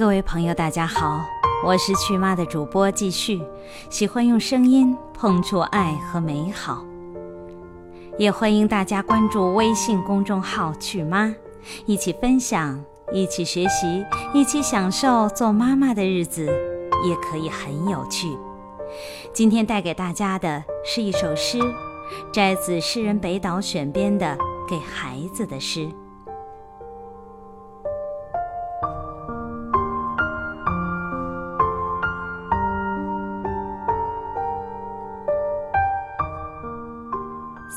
各位朋友，大家好，我是趣妈的主播继续，喜欢用声音碰触爱和美好，也欢迎大家关注微信公众号“趣妈”，一起分享，一起学习，一起享受做妈妈的日子，也可以很有趣。今天带给大家的是一首诗，摘自诗人北岛选编的《给孩子的诗》。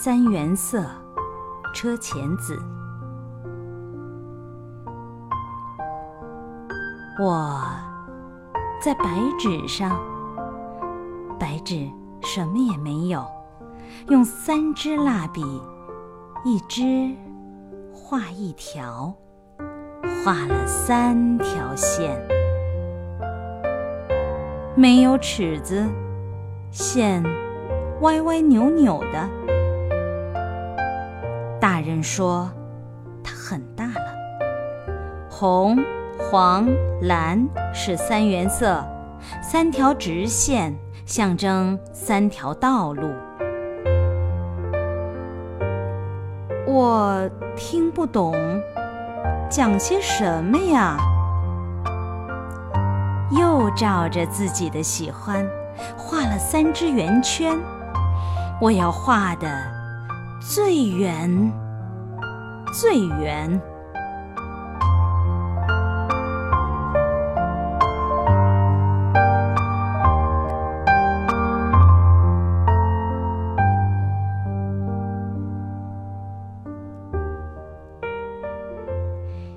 三原色，车前子。我在白纸上，白纸什么也没有，用三支蜡笔，一支画一条，画了三条线，没有尺子，线歪歪扭扭的。大人说：“它很大了。红、黄、蓝是三原色，三条直线象征三条道路。”我听不懂，讲些什么呀？又照着自己的喜欢画了三只圆圈。我要画的。最圆，最远。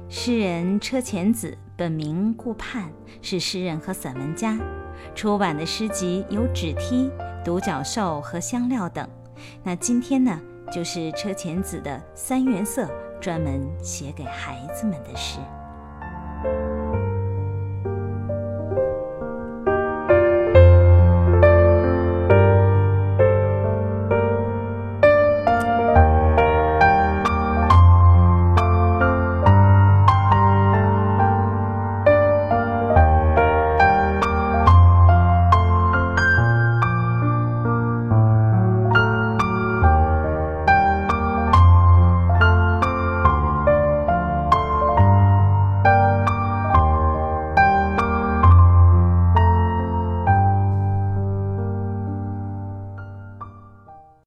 诗人车前子，本名顾盼，是诗人和散文家。出版的诗集有《纸梯》《独角兽》和《香料》等。那今天呢？就是车前子的三原色，专门写给孩子们的诗。